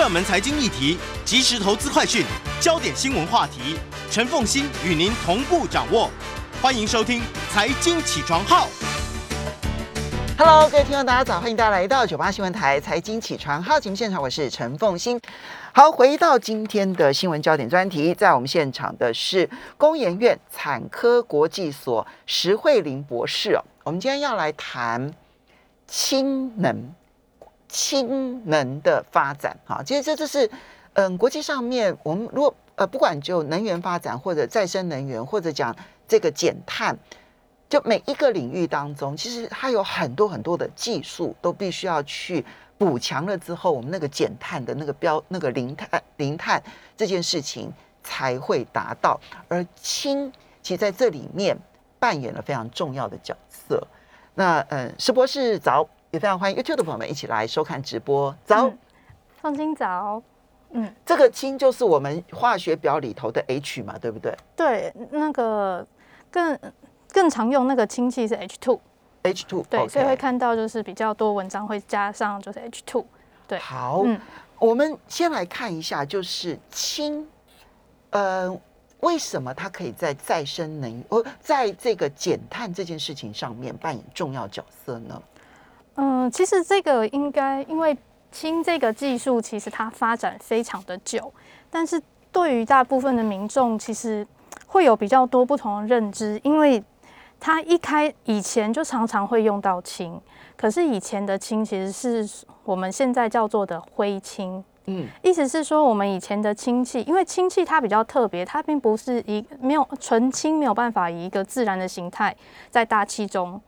热门财经议题、即时投资快讯、焦点新闻话题，陈凤欣与您同步掌握。欢迎收听《财经起床号》。Hello，各位听众，大家早！欢迎大家来到九八新闻台《财经起床号》节目现场，我是陈凤欣。好，回到今天的新闻焦点专题，在我们现场的是工研院产科国际所石慧玲博士哦。我们今天要来谈氢能。氢能的发展，哈，其实这就是，嗯，国际上面，我们如果呃，不管就能源发展，或者再生能源，或者讲这个减碳，就每一个领域当中，其实它有很多很多的技术，都必须要去补强了之后，我们那个减碳的那个标，那个零碳零碳这件事情才会达到。而氢其实在这里面扮演了非常重要的角色。那嗯，石博士早。也非常欢迎 YouTube 的朋友们一起来收看直播。早，放心早。嗯，这个氢就是我们化学表里头的 H 嘛，对不对？对，那个更更常用那个氢气是 H two。H two 对，okay.、所以会看到就是比较多文章会加上就是 H two。对，好，嗯，我们先来看一下，就是氢，呃，为什么它可以在再生能源，呃，在这个减碳这件事情上面扮演重要角色呢？嗯，其实这个应该，因为氢这个技术其实它发展非常的久，但是对于大部分的民众，其实会有比较多不同的认知，因为它一开以前就常常会用到氢，可是以前的氢其实是我们现在叫做的灰氢，嗯，意思是说我们以前的氢气，因为氢气它比较特别，它并不是一没有纯氢没有办法以一个自然的形态在大气中。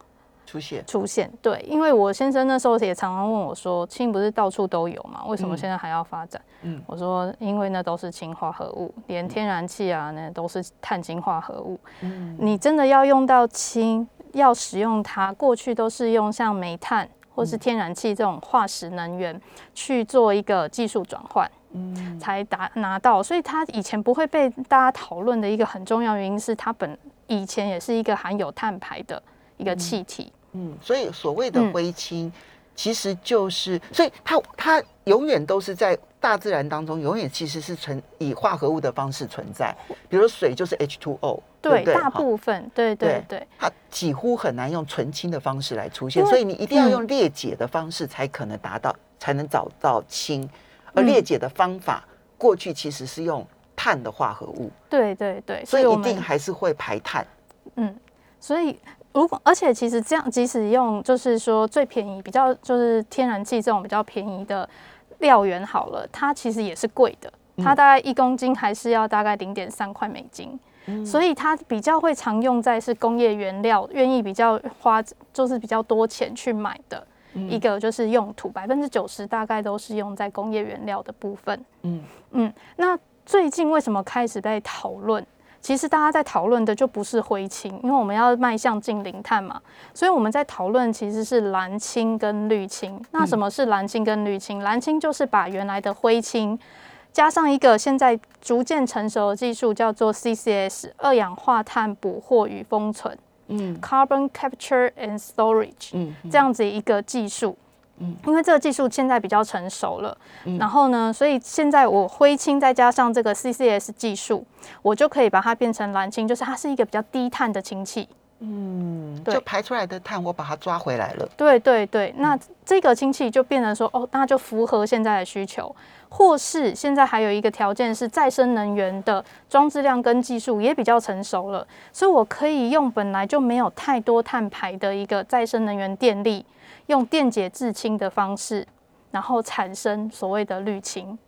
出现出现，对，因为我先生那时候也常常问我说：“氢不是到处都有吗？为什么现在还要发展？”嗯，我说：“因为那都是氢化合物，连天然气啊，那都是碳氢化合物。嗯，你真的要用到氢，要使用它，过去都是用像煤炭或是天然气这种化石能源去做一个技术转换，嗯，才达拿到。所以它以前不会被大家讨论的一个很重要原因是，它本以前也是一个含有碳排的一个气体。”嗯，所以所谓的灰氢，其实就是，嗯、所以它它永远都是在大自然当中，永远其实是存以化合物的方式存在。比如水就是 H2O，对，对，对，大部分，对对对，它几乎很难用纯氢的方式来出现，所以你一定要用裂解的方式才可能达到，嗯、才能找到氢。而裂解的方法，过去其实是用碳的化合物，对对对，所以一定还是会排碳。嗯，所以。如果而且其实这样，即使用就是说最便宜，比较就是天然气这种比较便宜的料源好了，它其实也是贵的。它大概一公斤还是要大概零点三块美金，嗯，所以它比较会常用在是工业原料，愿意比较花就是比较多钱去买的一个就是用途，百分之九十大概都是用在工业原料的部分。嗯嗯，那最近为什么开始在讨论？其实大家在讨论的就不是灰氢，因为我们要迈向净零碳嘛，所以我们在讨论其实是蓝氢跟绿氢。那什么是蓝氢跟绿氢？蓝氢就是把原来的灰氢加上一个现在逐渐成熟的技术，叫做 CCS 二氧化碳捕获与封存，嗯，Carbon Capture and Storage，嗯，这样子一个技术。因为这个技术现在比较成熟了，嗯，然后呢，所以现在我灰氢再加上这个 CCS 技术，我就可以把它变成蓝氢，就是它是一个比较低碳的氢气。嗯，就排出来的碳我把它抓回来了。对对对，那这个氢气就变成说，哦，那就符合现在的需求，或是现在还有一个条件是再生能源的装置量跟技术也比较成熟了，所以我可以用本来就没有太多碳排的一个再生能源电力。用电解质氢的方式，然后产生所谓的绿氢。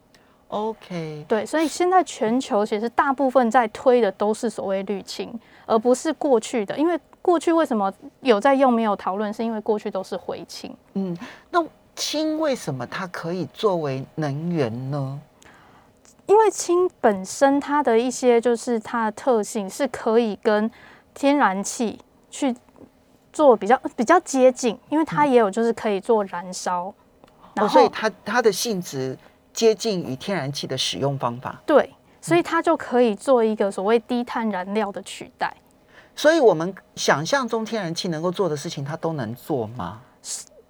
OK，对，所以现在全球其实大部分在推的都是所谓绿氢，而不是过去的。因为过去为什么有在用没有讨论，是因为过去都是回氢。嗯，那氢为什么它可以作为能源呢？因为氢本身它的一些就是它的特性是可以跟天然气去。做比较比较接近，因为它也有就是可以做燃烧，嗯、然后、哦、所以它它的性质接近于天然气的使用方法。对，所以它就可以做一个所谓低碳燃料的取代。所以我们想象中天然气能够做的事情，它都能做吗？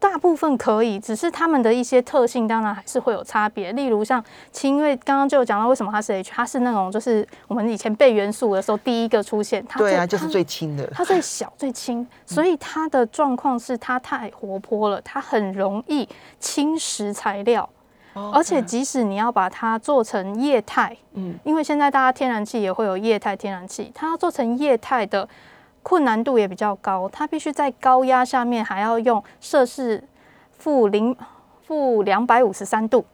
大部分可以，只是它们的一些特性当然还是会有差别。例如像氢，因为刚刚就有讲到为什么它是 H，它是那种就是我们以前背元素的时候第一个出现，它对啊，就是最轻的，它最小最轻，所以它的状况是它太活泼了，它很容易侵蚀材料。而且即使你要把它做成液态，嗯，因为现在大家天然气也会有液态天然气，它要做成液态的困难度也比较高，它必须在高压下面还要用摄氏负零负两百五十三度，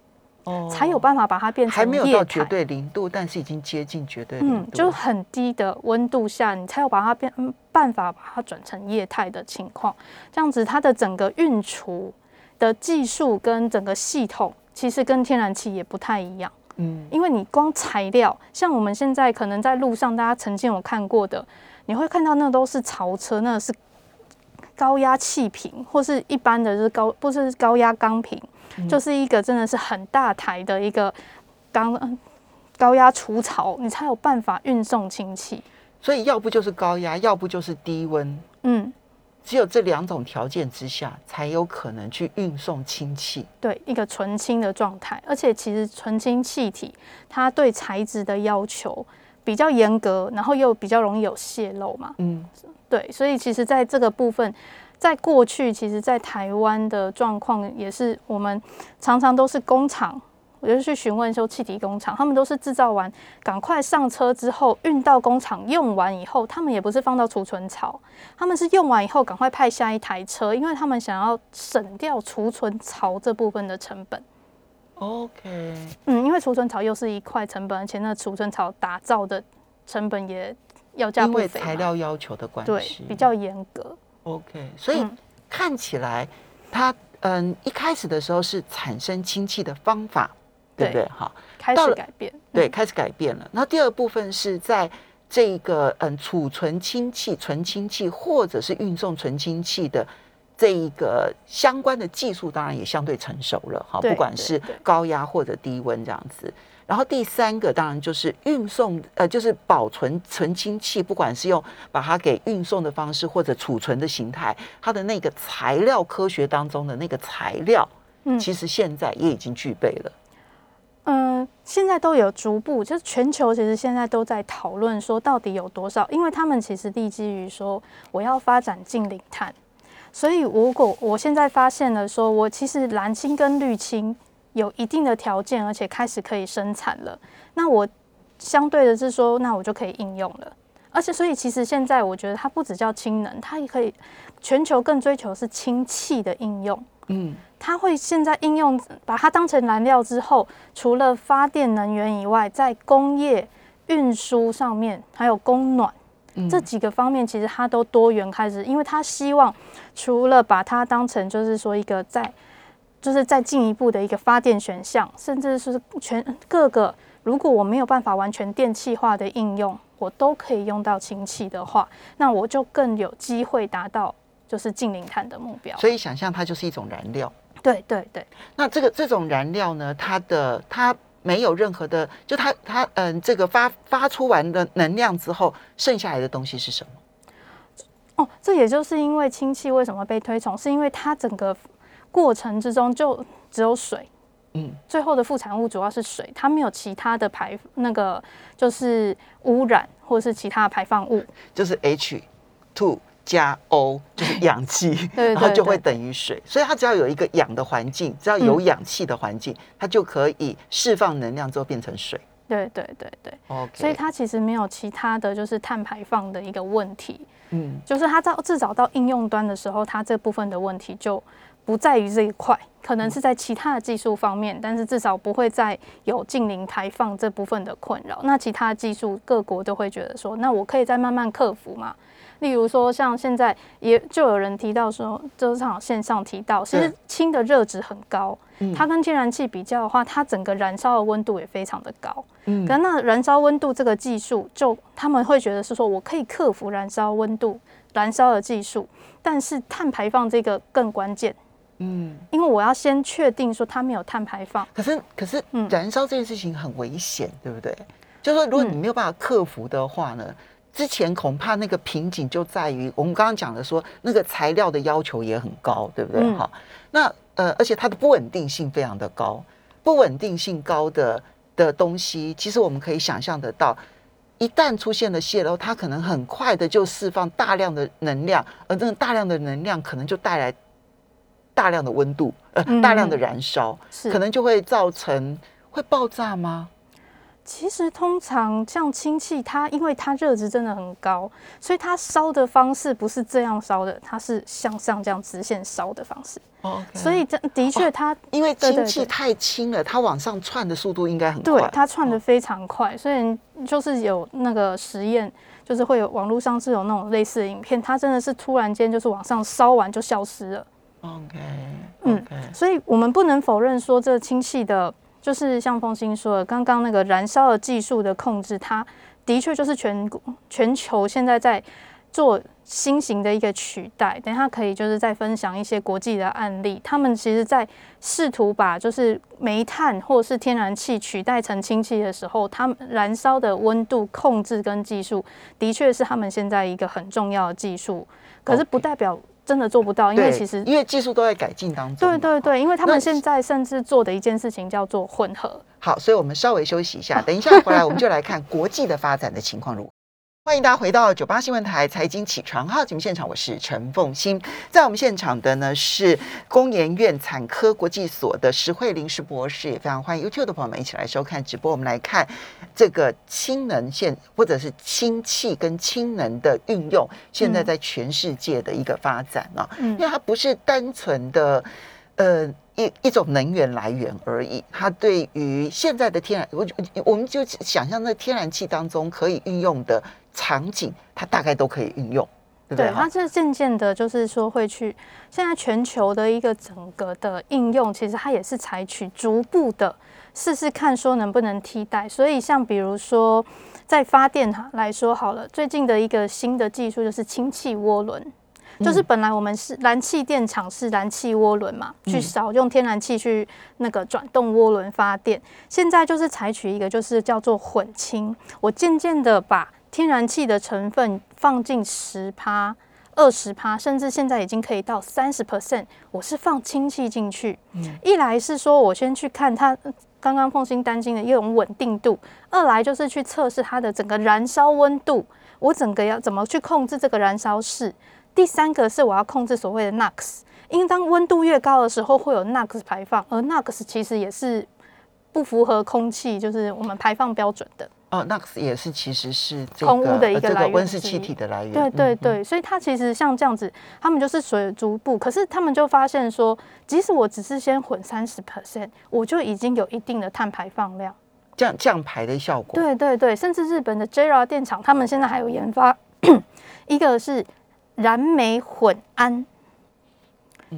哦，才有办法把它变成液态。还没有到绝对零度，但是已经接近绝对零度，嗯，就是很低的温度下，你才有把它变办法把它转成液态的情况。这样子，它的整个运储的技术跟整个系统。其实跟天然气也不太一样，嗯，因为你光材料，像我们现在可能在路上，大家曾经有看过的，你会看到那都是槽车，那是高压气瓶，或是一般的就是高，不是高压钢瓶，嗯，就是一个真的是很大台的一个钢高压除槽，你才有办法运送氢气。所以要不就是高压，要不就是低温，嗯。只有这两种条件之下，才有可能去运送氢气。对，一个纯氢的状态，而且其实纯氢气体它对材质的要求比较严格，然后又比较容易有泄漏嘛。嗯，对，所以其实在这个部分，在过去，其实，在台湾的状况也是，我们常常都是工厂。我就去询问说，气体工厂他们都是制造完，赶快上车之后运到工厂用完以后，他们也不是放到储存槽，他们是用完以后赶快派下一台车，因为他们想要省掉储存槽这部分的成本。OK，嗯，因为储存槽又是一块成本，而且那储存槽打造的成本也要价不菲，因为材料要求的关系，对，比较严格。OK，所以看起来它嗯一开始的时候是产生氢气的方法。对不对？哈，开始改变。对，开始改变了。那第二部分是在这个嗯储存氢气、纯氢气，或者是运送纯氢气的这一个相关的技术，当然也相对成熟了。哈，不管是高压或者低温这样子。然后第三个当然就是运送，呃，就是保存纯氢气，不管是用把它给运送的方式，或者储存的形态，它的那个材料科学当中的那个材料，嗯，其实现在也已经具备了。嗯，现在都有逐步，就是全球其实现在都在讨论说到底有多少，因为他们其实立基于说我要发展近零碳，所以如果我现在发现了说我其实蓝氢跟绿氢有一定的条件，而且开始可以生产了，那我相对的是说，那我就可以应用了，而且所以其实现在我觉得它不只叫氢能，它也可以全球更追求是氢气的应用，嗯。它会现在应用，把它当成燃料之后，除了发电能源以外，在工业运输上面，还有供暖、嗯、这几个方面，其实它都多元开始。因为它希望除了把它当成就是说一个在，就是再进一步的一个发电选项，甚至是全各个，如果我没有办法完全电气化的应用，我都可以用到氢气的话，那我就更有机会达到就是净零碳的目标。所以想象它就是一种燃料。对对对，那这个这种燃料呢，它的它没有任何的，就它它嗯，这个发发出完的能量之后，剩下来的东西是什么？哦，这也就是因为氢气为什么被推崇，是因为它整个过程之中就只有水，嗯，最后的副产物主要是水，它没有其他的排那个就是污染或者是其他的排放物，就是 H two。加 O 就是氧气，然后就会等于水，所以它只要有一个氧的环境，只要有氧气的环境，它就可以释放能量之后变成水。对对对对，OK，所以它其实没有其他的就是碳排放的一个问题。嗯，就是它到至少到应用端的时候，它这部分的问题就不在于这一块，可能是在其他的技术方面，但是至少不会再有近零排放这部分的困扰。那其他技术各国都会觉得说，那我可以再慢慢克服嘛。例如说，像现在也就有人提到说，就是好线上提到，其实氢的热值很高，它跟天然气比较的话，它整个燃烧的温度也非常的高。嗯，可那燃烧温度这个技术，就他们会觉得是说我可以克服燃烧温度、燃烧的技术，但是碳排放这个更关键。嗯，因为我要先确定说它没有碳排放。可是，可是，燃烧这件事情很危险，对不对？就是说，如果你没有办法克服的话呢？之前恐怕那个瓶颈就在于我们刚刚讲的说，那个材料的要求也很高，对不对？哈、嗯，那呃，而且它的不稳定性非常的高，不稳定性高的的东西，其实我们可以想象得到，一旦出现了泄漏，它可能很快的就释放大量的能量，而这个大量的能量可能就带来大量的温度，呃，大量的燃烧，嗯、可能就会造成会爆炸吗？其实通常像氢气，它因为它热值真的很高，所以它烧的方式不是这样烧的，它是向上这样直线烧的方式。哦，okay. 所以这的确它、哦、因为氢气太轻了，它往上窜的速度应该很快。对，它窜的非常快，所以就是有那个实验，就是会有网络上是有那种类似的影片，它真的是突然间就是往上烧完就消失了。OK，, okay. 嗯，所以我们不能否认说这氢气的。就是像风清说的，刚刚那个燃烧的技术的控制，它的确就是全全球现在在做新型的一个取代。等一下可以就是再分享一些国际的案例，他们其实在试图把就是煤炭或是天然气取代成氢气的时候，他们燃烧的温度控制跟技术，的确是他们现在一个很重要的技术。可是不代表。真的做不到，因为其实因为技术都在改进当中。对对对，因为他们现在甚至做的一件事情叫做混合。好，所以我们稍微休息一下，等一下回来我们就来看国际的发展的情况如何。欢迎大家回到九八新闻台财经起床号节目现场，我是陈凤欣。在我们现场的呢是工研院产科国际所的石慧玲石博士，也非常欢迎 YouTube 的朋友们一起来收看直播。我们来看这个氢能现或者是氢气跟氢能的运用，现在在全世界的一个发展啊，因为它不是单纯的呃。一一种能源来源而已，它对于现在的天然，我我们就想象那天然气当中可以运用的场景，它大概都可以运用，对不对？对，它是渐渐的，就是说会去现在全球的一个整个的应用，其实它也是采取逐步的试试看，说能不能替代。所以像比如说在发电哈来说好了，最近的一个新的技术就是氢气涡轮。就是本来我们是燃气电厂是燃气涡轮嘛，去烧用天然气去那个转动涡轮发电。现在就是采取一个就是叫做混氢，我渐渐的把天然气的成分放进十趴、二十趴，甚至现在已经可以到三十 percent，我是放氢气进去。一来是说我先去看它刚刚凤心担心的一种稳定度，二来就是去测试它的整个燃烧温度，我整个要怎么去控制这个燃烧室。第三个是我要控制所谓的 NOx，因为当温度越高的时候会有 NOx 排放，而 NOx 其实也是不符合空气，就是我们排放标准的。哦，NOx 也是其实是空污的一个来源，温室气体的来源。对对对，所以它其实像这样子，他们就是属于逐步，可是他们就发现说，即使我只是先混三十 percent，我就已经有一定的碳排放量，降降排的效果。对对对，甚至日本的 JERA 电厂，他们现在还有研发 一个是。燃煤混氨，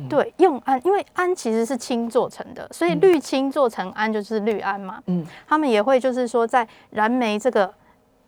对，用氨，因为氨其实是氢做成的，所以氯氢做成氨就是氯氨嘛。嗯，他们也会就是说在燃煤这个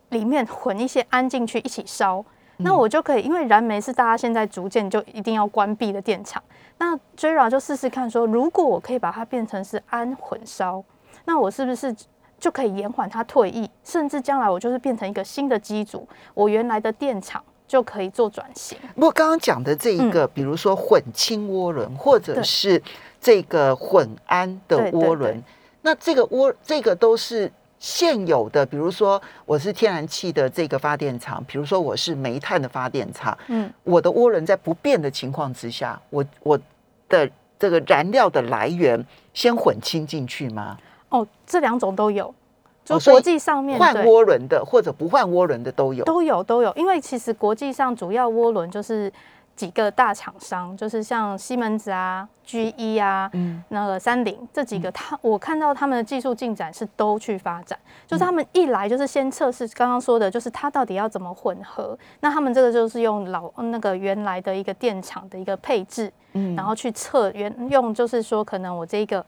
里面混一些氨进去一起烧，那我就可以，因为燃煤是大家现在逐渐就一定要关闭的电厂，那 JERA 就试试看说，如果我可以把它变成是氨混烧，那我是不是就可以延缓它退役，甚至将来我就是变成一个新的机组，我原来的电厂。就可以做转型。不过刚刚讲的这一个，嗯、比如说混氢涡轮，或者是这个混氨的涡轮，那这个涡这个都是现有的。比如说我是天然气的这个发电厂，比如说我是煤炭的发电厂，嗯，我的涡轮在不变的情况之下，我我的这个燃料的来源先混氢进去吗？哦，这两种都有。就国际上面换涡轮的或者不换涡轮的都有，都有都有。因为其实国际上主要涡轮就是几个大厂商，就是像西门子啊、GE 啊、嗯、那个三菱这几个，他我看到他们的技术进展是都去发展，就是他们一来就是先测试刚刚说的，就是它到底要怎么混合。那他们这个就是用老那个原来的一个电厂的一个配置，嗯，然后去测原用，就是说可能我这个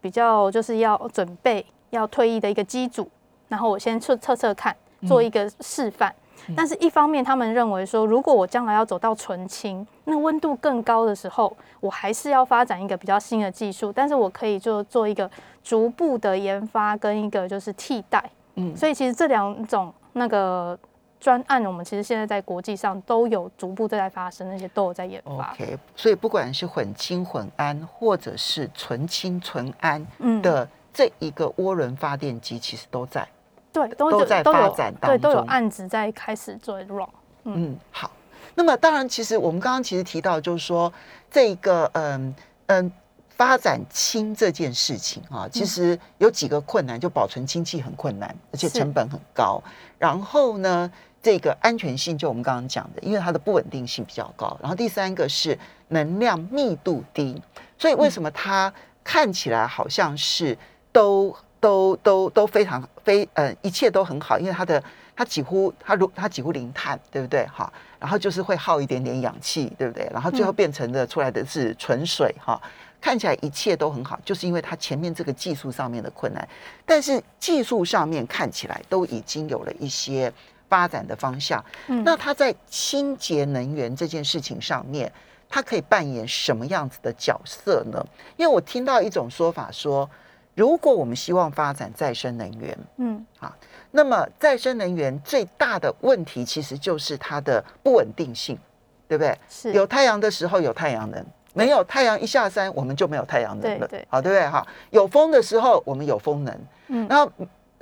比较就是要准备。要退役的一个机组，然后我先测测测看，做一个示范。嗯、但是，一方面他们认为说，如果我将来要走到纯氢，那温度更高的时候，我还是要发展一个比较新的技术。但是我可以就做一个逐步的研发跟一个就是替代。嗯，所以其实这两种那个专案，我们其实现在在国际上都有逐步在发生，那些都有在研发。OK，所以不管是混氢混氨，或者是纯氢纯氨的这一个涡轮发电机，其实都在，对，都，都在发展当中，对，都有案子在开始做 run。嗯，好。那么当然，其实我们刚刚其实提到，就是说这一个嗯嗯发展氢这件事情啊，其实有几个困难，就保存氢气很困难，而且成本很高。然后呢，这个安全性就我们刚刚讲的，因为它的不稳定性比较高。然后第三个是能量密度低，所以为什么它看起来好像是都都都都非常非呃一切都很好，因为它的。它几乎它如它几乎零碳，对不对？哈，然后就是会耗一点点氧气，对不对？然后最后变成的出来的是纯水，哈，看起来一切都很好，就是因为它前面这个技术上面的困难，但是技术上面看起来都已经有了一些发展的方向。嗯那它在清洁能源这件事情上面，它可以扮演什么样子的角色呢？因为我听到一种说法说，如果我们希望发展再生能源，嗯，啊。那么再生能源最大的问题其实就是它的不稳定性，对不对？是。有太阳的时候有太阳能，没有太阳一下山我们就没有太阳能了，对对，好，对不对？哈，有风的时候我们有风能，嗯，然后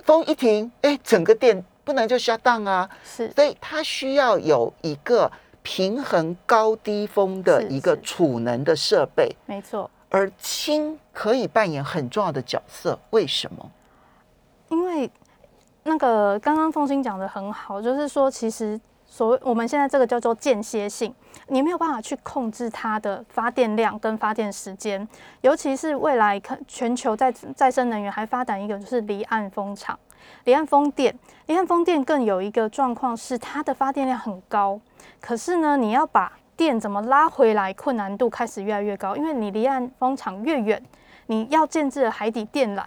风一停，哎，整个电不能就 shut down 啊，是，所以它需要有一个平衡高低风的一个储能的设备，没错。而氢可以扮演很重要的角色，为什么？因为。那个刚刚凤心讲的很好，就是说，其实所谓我们现在这个叫做间歇性，你没有办法去控制它的发电量跟发电时间，尤其是未来看全球在再生能源还发展一个就是离岸风场、离岸风电、离岸风电更有一个状况是它的发电量很高，可是呢，你要把电怎么拉回来，困难度开始越来越高，因为你离岸风场越远，你要建置海底电缆。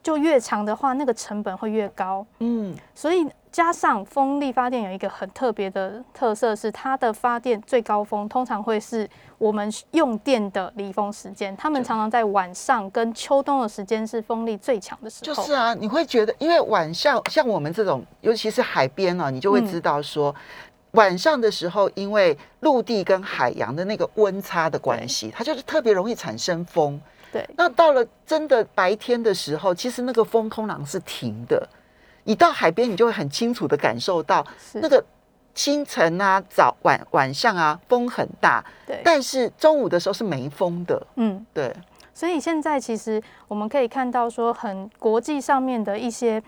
就越长的话，那个成本会越高。嗯，所以加上风力发电有一个很特别的特色，是它的发电最高峰通常会是我们用电的离峰时间。他们常常在晚上跟秋冬的时间是风力最强的时候。就是啊，你会觉得，因为晚上像我们这种，尤其是海边啊，你就会知道说，嗯、晚上的时候，因为陆地跟海洋的那个温差的关系，它就是特别容易产生风。对，那到了真的白天的时候，其实那个风通常是停的。你到海边，你就会很清楚的感受到那个清晨啊、早晚晚上啊，风很大。对，但是中午的时候是没风的。嗯，对。所以现在其实我们可以看到，说很国际上面的一些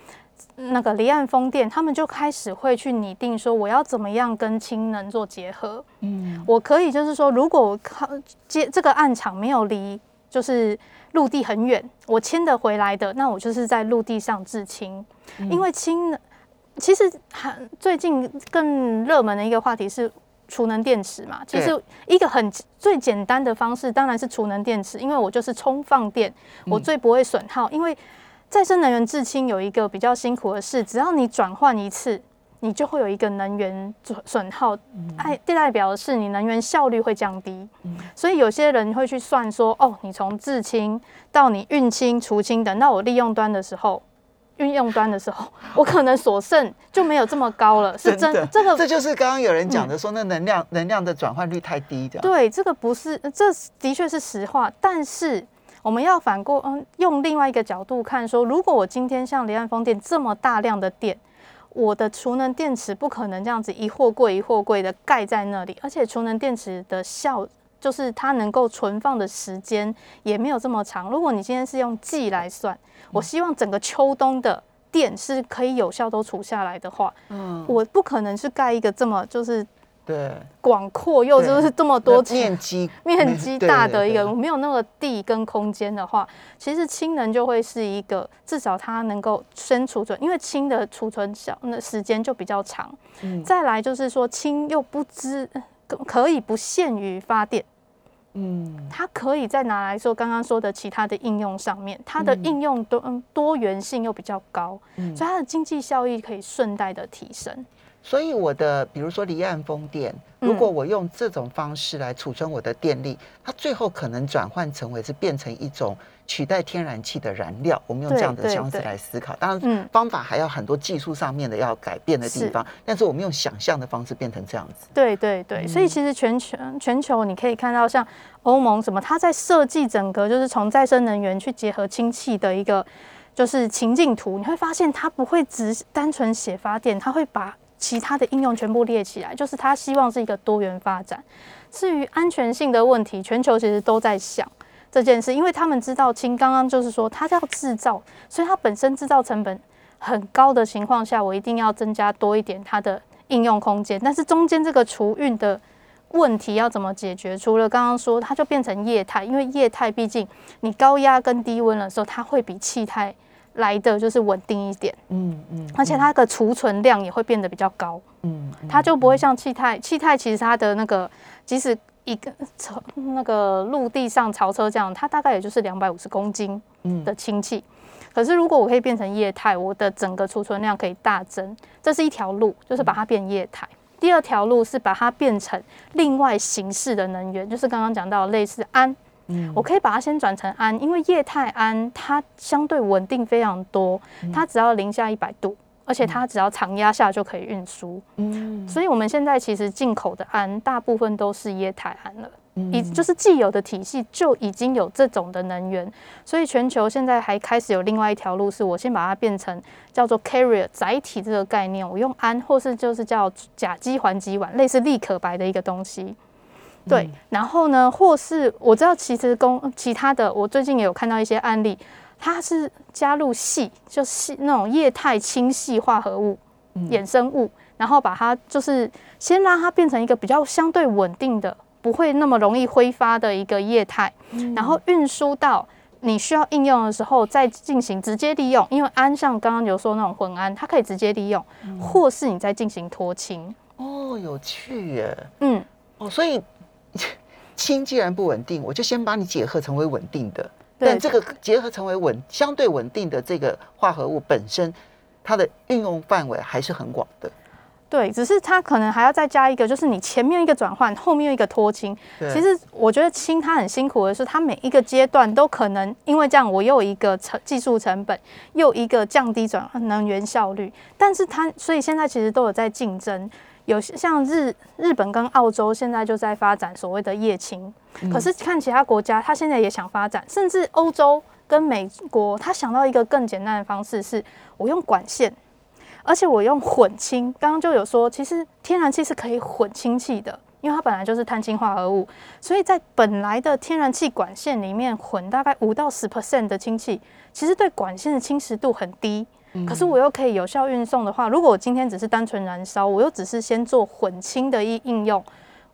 那个离岸风电，他们就开始会去拟定说，我要怎么样跟氢能做结合。嗯，我可以就是说，如果我靠接这个岸场没有离。就是陆地很远，我牵得回来的，那我就是在陆地上制氢。嗯、因为氢，其实很最近更热门的一个话题是储能电池嘛。其实一个很最简单的方式当然是储能电池，因为我就是充放电，我最不会损耗。嗯、因为再生能源制氢有一个比较辛苦的事，只要你转换一次。你就会有一个能源损损耗，哎，代表的是你能源效率会降低，所以有些人会去算说，哦，你从制氢到你运氢、除氢，等到我利用端的时候，运用端的时候，我可能所剩就没有这么高了，是真的。这个这就是刚刚有人讲的，说那能量能量的转换率太低的。对，这个不是，这的确是实话。但是我们要反过，嗯，用另外一个角度看，说如果我今天像离岸风电这么大量的电。我的储能电池不可能这样子一货柜一货柜的盖在那里，而且储能电池的效就是它能够存放的时间也没有这么长。如果你今天是用季来算，我希望整个秋冬的电是可以有效都储下来的话，嗯，我不可能是盖一个这么就是。对，广阔又就是这么多面积面积大的一个，没有那个地跟空间的话，其实氢能就会是一个，至少它能够先储存，因为氢的储存小，那时间就比较长。嗯，再来就是说氢又不知可以不限于发电，嗯，它可以再拿来说刚刚说的其他的应用上面，它的应用多嗯多元性又比较高，所以它的经济效益可以顺带的提升。所以我的比如说离岸风电，如果我用这种方式来储存我的电力，嗯、它最后可能转换成为是变成一种取代天然气的燃料。我们用这样的方式来思考，当然方法还要很多技术上面的要改变的地方，是但是我们用想象的方式变成这样子。对对对，所以其实全球全球你可以看到，像欧盟什么，它在设计整个就是从再生能源去结合氢气的一个就是情境图，你会发现它不会只单纯写发电，它会把其他的应用全部列起来，就是他希望是一个多元发展。至于安全性的问题，全球其实都在想这件事，因为他们知道氢刚刚就是说它要制造，所以它本身制造成本很高的情况下，我一定要增加多一点它的应用空间。但是中间这个储运的问题要怎么解决？除了刚刚说，它就变成液态，因为液态毕竟你高压跟低温的时候，它会比气态。来的就是稳定一点，嗯嗯，嗯。而且它的储存量也会变得比较高，嗯，嗯它就不会像气态，气态其实它的那个即使一个车那个陆地上槽车这样，它大概也就是两百五十公斤的氢气，嗯、可是如果我可以变成液态，我的整个储存量可以大增，这是一条路，就是把它变液态。嗯、第二条路是把它变成另外形式的能源，就是刚刚讲到类似氨。我可以把它先转成氨，因为液态氨它相对稳定非常多，它只要零下一百度，而且它只要常压下就可以运输。嗯，所以我们现在其实进口的氨大部分都是液态氨了，已就是既有的体系就已经有这种的能源，所以全球现在还开始有另外一条路，是我先把它变成叫做 carrier 载体这个概念，我用氨或是就是叫甲基环基烷，类似立可白的一个东西。对，然后呢，或是我知道，其实公其他的，我最近也有看到一些案例，它是加入矽，就是那种液态氢系化合物、衍生物，然后把它就是先让它变成一个比较相对稳定的，不会那么容易挥发的一个液态，然后运输到你需要应用的时候再进行直接利用，因为氨像刚刚有说那种混氨，它可以直接利用，或是你再进行脱氢。哦，有趣耶，嗯，哦，所以。氢既然不稳定，我就先把你结合成为稳定的。但这个结合成为稳相对稳定的这个化合物本身，它的运用范围还是很广的。对，只是它可能还要再加一个，就是你前面一个转换，后面一个脱氢。其实我觉得氢它很辛苦的是，它每一个阶段都可能因为这样，我又有一个成技术成本，又一个降低转换能源效率。但是它所以现在其实都有在竞争。有像日日本跟澳洲现在就在发展所谓的液氢，可是看其他国家，他现在也想发展，甚至欧洲跟美国，他想到一个更简单的方式，是我用管线，而且我用混氢。刚刚就有说，其实天然气是可以混氢气的，因为它本来就是碳氢化合物，所以在本来的天然气管线里面混大概五到十 percent 的氢气，其实对管线的侵蚀度很低。可是我又可以有效运送的话，如果我今天只是单纯燃烧，我又只是先做混氢的一应用，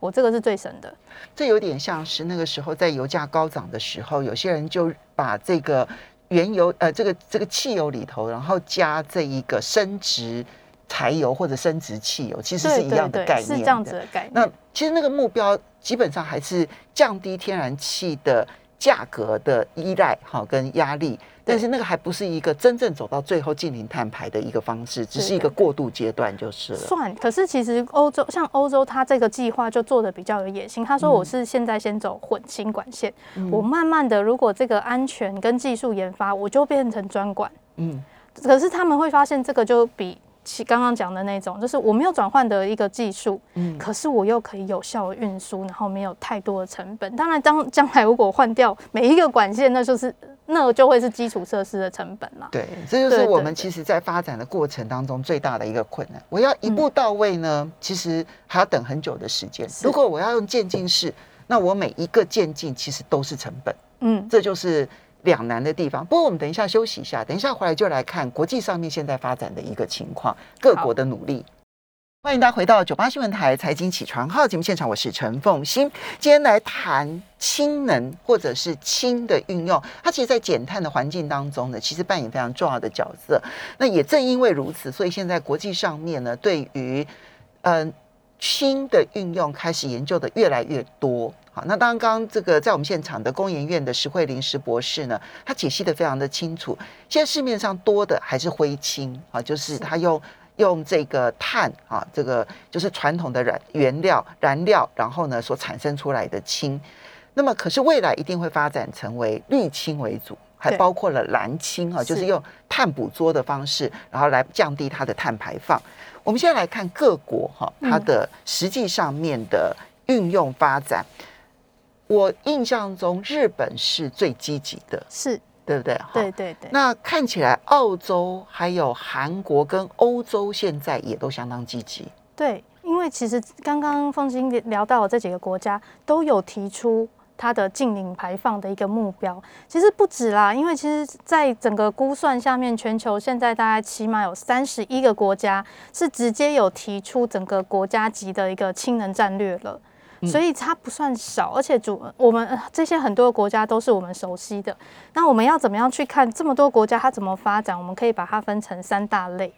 我这个是最省的。这有点像是那个时候在油价高涨的时候，有些人就把这个原油呃这个这个汽油里头，然后加这一个升值柴油或者升值汽油，其实是一样的概念。是这样子的概念。那其实那个目标基本上还是降低天然气的价格的依赖哈跟压力。但是那个还不是一个真正走到最后近零碳排的一个方式，只是一个过渡阶段就是了。算，可是其实欧洲像欧洲，它这个计划就做的比较有野心。他说我是现在先走混氢管线，嗯、我慢慢的如果这个安全跟技术研发，我就变成专管。嗯，可是他们会发现这个就比其刚刚讲的那种，就是我没有转换的一个技术，嗯，可是我又可以有效的运输，然后没有太多的成本。当然，当将来如果换掉每一个管线，那就是。那就会是基础设施的成本了。对，这就是我们其实在发展的过程当中最大的一个困难。我要一步到位呢，嗯、其实还要等很久的时间。如果我要用渐进式，那我每一个渐进其实都是成本。嗯，这就是两难的地方。不过我们等一下休息一下，等一下回来就来看国际上面现在发展的一个情况，各国的努力。欢迎大家回到九八新闻台财经起床号节目现场，我是陈凤欣。今天来谈氢能或者是氢的运用，它其实，在减碳的环境当中呢，其实扮演非常重要的角色。那也正因为如此，所以现在国际上面呢，对于嗯氢的运用开始研究的越来越多。好，那刚刚这个在我们现场的工研院的石慧玲石博士呢，他解析的非常的清楚。现在市面上多的还是灰氢啊，就是他用。用这个碳啊，这个就是传统的燃原料燃料，然后呢所产生出来的氢。那么可是未来一定会发展成为绿氢为主，还包括了蓝氢啊，就是用碳捕捉的方式，然后来降低它的碳排放。我们现在来看各国哈，它的实际上面的运用发展。我印象中日本是最积极的，是。对不对？对对对。那看起来澳洲还有韩国跟欧洲现在也都相当积极。对，因为其实刚刚凤馨聊到的这几个国家都有提出它的净零排放的一个目标。其实不止啦，因为其实在整个估算下面，全球现在大概起码有三十一个国家是直接有提出整个国家级的一个氢能战略了。所以它不算少，而且主我们这些很多国家都是我们熟悉的。那我们要怎么样去看这么多国家它怎么发展？我们可以把它分成三大类。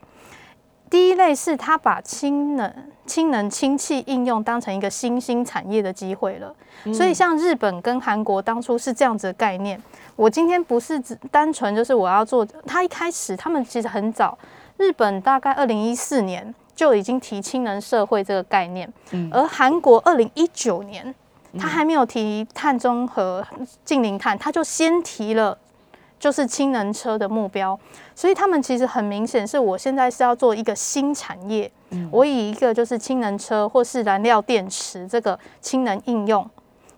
第一类是他把氢能、氢能氢气应用当成一个新兴产业的机会了。所以像日本跟韩国当初是这样子的概念。我今天不是只单纯就是我要做，他一开始他们其实很早，日本大概二零一四年。就已经提氢能社会这个概念，而韩国二零一九年，他还没有提碳中和、净零碳，他就先提了就是氢能车的目标，所以他们其实很明显是我现在是要做一个新产业，我以一个就是氢能车或是燃料电池这个氢能应用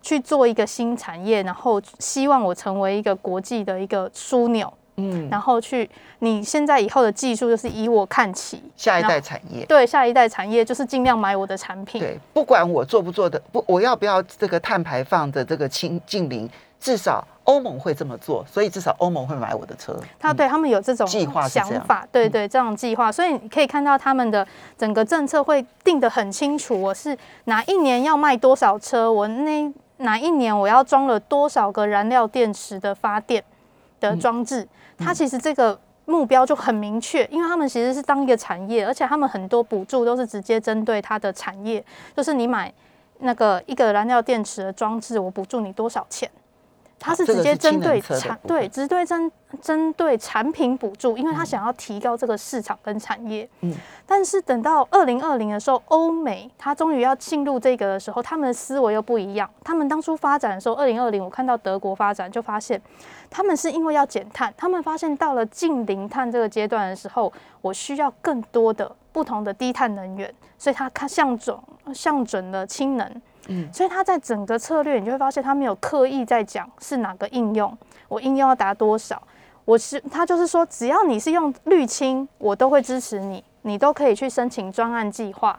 去做一个新产业，然后希望我成为一个国际的一个枢纽。嗯，然后去，你现在以后的技术就是以我看齐，下一代产业，对，下一代产业就是尽量买我的产品。对，不管我做不做的，不，我要不要这个碳排放的这个清净零，至少欧盟会这么做，所以至少欧盟会买我的车。他对他们有这种计划想法，对对，这种计划，所以你可以看到他们的整个政策会定得很清楚，我是哪一年要卖多少车，我那哪一年我要装了多少个燃料电池的发电的装置。嗯它其实这个目标就很明确，因为他们其实是当一个产业，而且他们很多补助都是直接针对它的产业，就是你买那个一个燃料电池的装置，我补助你多少钱。它是直接针对产对，直对针针对产品补助，因为他想要提高这个市场跟产业。嗯，但是等到二零二零的时候，欧美他终于要进入这个的时候，他们的思维又不一样。他们当初发展的时候，二零二零我看到德国发展就发现，他们是因为要减碳，他们发现到了近零碳这个阶段的时候，我需要更多的不同的低碳能源，所以它看向准向准了氢能。嗯，所以他在整个策略，你就会发现他没有刻意在讲是哪个应用，我应用要达多少，我是他就是说，只要你是用滤清，我都会支持你，你都可以去申请专案计划。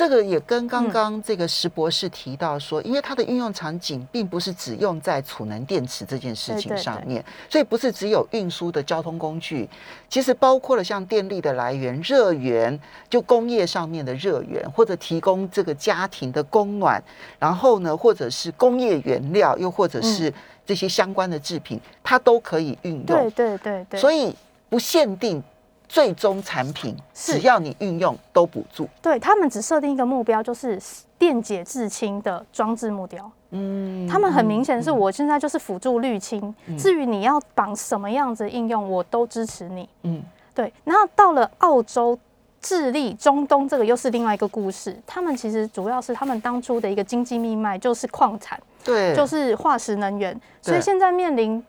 这个也跟刚刚这个石博士提到说，因为它的运用场景并不是只用在储能电池这件事情上面，所以不是只有运输的交通工具，其实包括了像电力的来源、热源，就工业上面的热源，或者提供这个家庭的供暖，然后呢，或者是工业原料，又或者是这些相关的制品，它都可以运用。对对对对，所以不限定。最终产品只要你运用都补助，对他们只设定一个目标，就是电解质氢的装置目标。嗯，他们很明显是我现在就是辅助滤氢，至于你要绑什么样子应用，我都支持你。嗯，对。然后到了澳洲、智利、中东，这个又是另外一个故事。他们其实主要是他们当初的一个经济命脉就是矿产，对，就是化石能源，所以现在面临。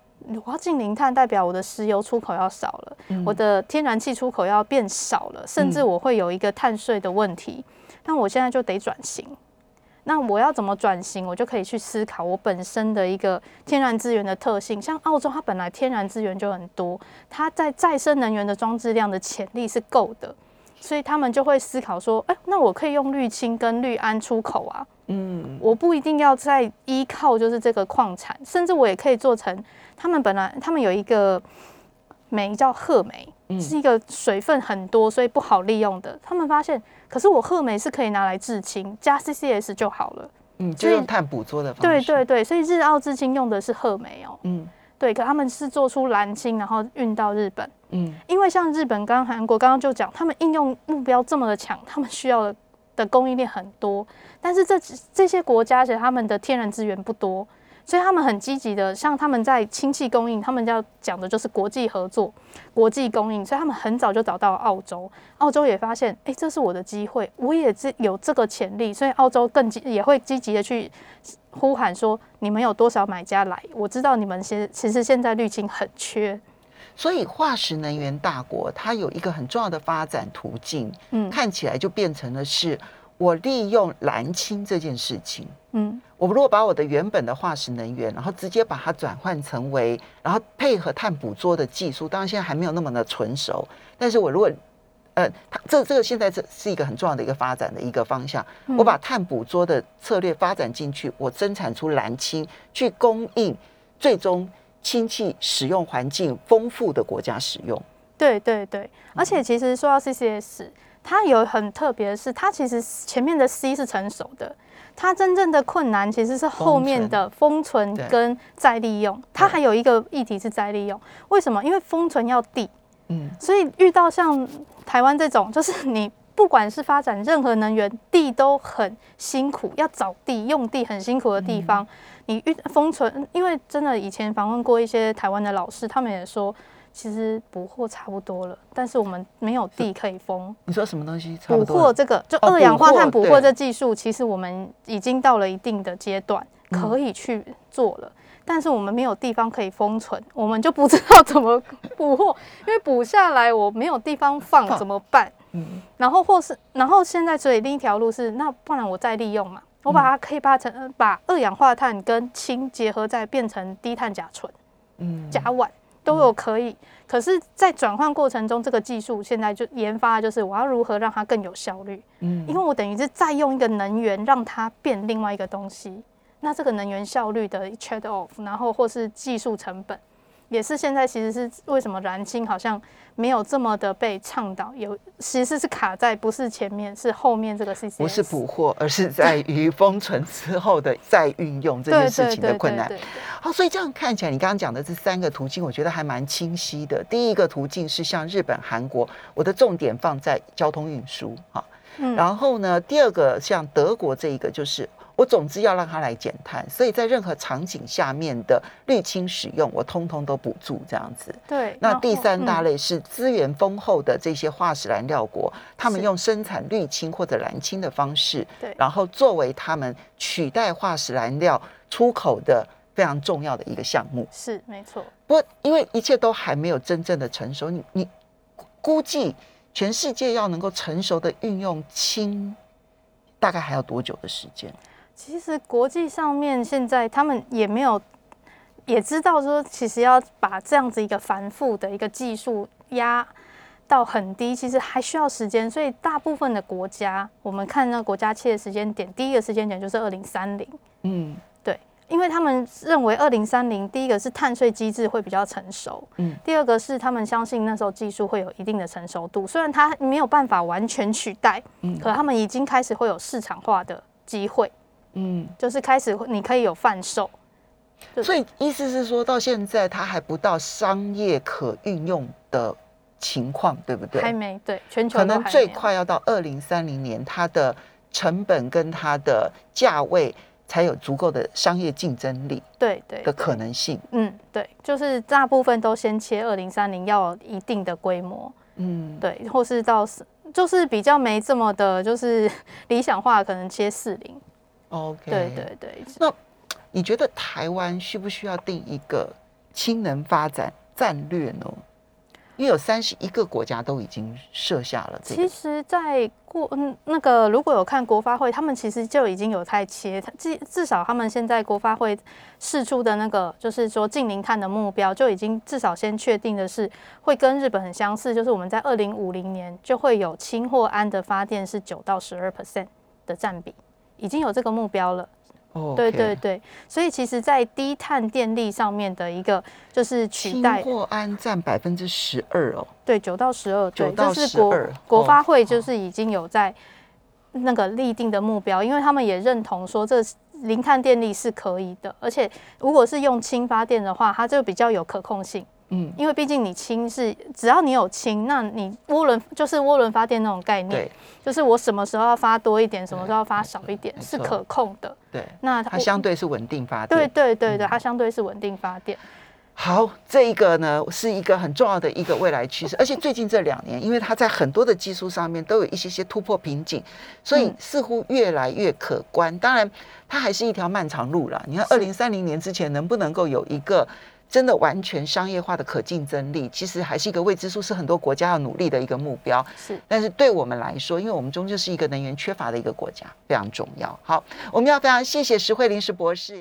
我要进零碳，代表我的石油出口要少了，嗯、我的天然气出口要变少了，甚至我会有一个碳税的问题。那、嗯、我现在就得转型。那我要怎么转型？我就可以去思考我本身的一个天然资源的特性。像澳洲，它本来天然资源就很多，它在再生能源的装置量的潜力是够的，所以他们就会思考说：哎、欸，那我可以用绿氢跟绿氨出口啊。嗯，我不一定要再依靠就是这个矿产，甚至我也可以做成。他们本来他们有一个煤叫褐煤，是一个水分很多，所以不好利用的。他们发现，可是我褐煤是可以拿来制氢，加 CCS 就好了。嗯，就用碳捕捉的方式。对对对，所以日澳制氢用的是褐煤哦。嗯，对，可他们是做出蓝氢，然后运到日本。嗯，因为像日本、刚韩国刚刚就讲，他们应用目标这么的强，他们需要的的供应链很多，但是这这些国家其实他们的天然资源不多。所以他们很积极的，像他们在氢气供应，他们要讲的就是国际合作、国际供应，所以他们很早就找到澳洲，澳洲也发现，哎、欸，这是我的机会，我也是有这个潜力，所以澳洲更积也会积极的去呼喊说，你们有多少买家来？我知道你们现其实现在绿氢很缺。所以化石能源大国，它有一个很重要的发展途径，嗯，看起来就变成了是，我利用蓝氢这件事情，嗯，我如果把我的原本的化石能源，然后直接把它转换成为，然后配合碳捕捉的技术，当然现在还没有那么的纯熟，但是我如果，呃，它这这个现在这是一个很重要的一个发展的一个方向，我把碳捕捉的策略发展进去，我生产出蓝氢去供应最终。氢气使用环境丰富的国家使用，对对对，而且其实说到 CCS，它有很特别的是，它其实前面的 C 是成熟的，它真正的困难其实是后面的封存跟再利用。它还有一个议题是再利用，为什么？因为封存要地，嗯，所以遇到像台湾这种，就是你不管是发展任何能源，地都很辛苦，要找地用地很辛苦的地方。你遇封存，因为真的以前访问过一些台湾的老师，他们也说，其实捕获差不多了，但是我们没有地可以封。你说什么东西？捕获这个就二氧化碳捕获这技术，其实我们已经到了一定的阶段，可以去做了，但是我们没有地方可以封存，我们就不知道怎么捕获，因为捕下来我没有地方放，怎么办？嗯，然后或是然后现在所以另一条路是，那不然我再利用嘛。我把它可以把成把二氧化碳跟氢结合再变成低碳甲醇，嗯，甲烷都有可以。可是，在转换过程中，这个技术现在就研发，就是我要如何让它更有效率，嗯，因为我等于是再用一个能源让它变另外一个东西，那这个能源效率的 trade off，然后或是技术成本。也是现在，其实是为什么蓝氢好像没有这么的被倡导？有其实是卡在不是前面，是后面这个 CCS。不是捕获，而是在于封存之后的再运用这件事情的困难。好，所以这样看起来，你刚刚讲的这三个途径，我觉得还蛮清晰的。第一个途径是像日本、韩国，我的重点放在交通运输，哈，然后呢，第二个像德国这一个就是。我总之要让它来减碳，所以在任何场景下面的绿氢使用，我通通都补助这样子。对。那第三大类是资源丰厚的这些化石燃料国，他们用生产绿氢或者蓝氢的方式，对，然后作为他们取代化石燃料出口的非常重要的一个项目。是，没错。不过，因为一切都还没有真正的成熟，你你估计全世界要能够成熟的运用氢，大概还要多久的时间？其实国际上面现在他们也没有也知道说，其实要把这样子一个繁复的一个技术压到很低，其实还需要时间。所以大部分的国家，我们看那个国家切的时间点，第一个时间点就是二零三零。嗯，对，因为他们认为二零三零第一个是碳税机制会比较成熟，嗯，第二个是他们相信那时候技术会有一定的成熟度，虽然它没有办法完全取代，嗯，可他们已经开始会有市场化的机会。嗯，就是开始你可以有贩售，所以意思是说到现在它还不到商业可运用的情况，对不对？还没，对，全球可能最快要到二零三零年，它的成本跟它的价位才有足够的商业竞争力，对对的可能性。嗯，对，就是大部分都先切二零三零要有一定的规模，嗯，对，或是到就是比较没这么的，就是 理想化，可能切四零。OK，对对对。那你觉得台湾需不需要定一个氢能发展战略呢？因为有三十一个国家都已经设下了这个。其实，在过嗯那个如果有看国发会，他们其实就已经有在切，至至少他们现在国发会释出的那个就是说近零碳的目标，就已经至少先确定的是会跟日本很相似，就是我们在二零五零年就会有氢或氨的发电是九到十二 percent 的占比。已经有这个目标了.对对对，所以其实，在低碳电力上面的一个就是取代，氢或氨占百分之十二哦，对，九到十二，对，这是国国发会就是已经有在那个立定的目标，因为他们也认同说这零碳电力是可以的，而且如果是用氢发电的话，它就比较有可控性，嗯，因为毕竟你氢是只要你有氢，那你涡轮就是涡轮发电那种概念，就是我什么时候要发多一点，什么时候要发少一点，是可控的。对，那它相对是稳定发电。对对对对，它相对是稳定发电。好，这一个呢是一个很重要的一个未来趋势，而且最近这两年，因为它在很多的技术上面都有一些些突破瓶颈，所以似乎越来越可观。当然，它还是一条漫长路了。你看，二零三零年之前能不能够有一个真的完全商业化的可竞争力，其实还是一个未知数，是很多国家要努力的一个目标。是，但是对我们来说，因为我们终究是一个能源缺乏的一个国家，非常重要。好，我们要非常谢谢石慧林石博士。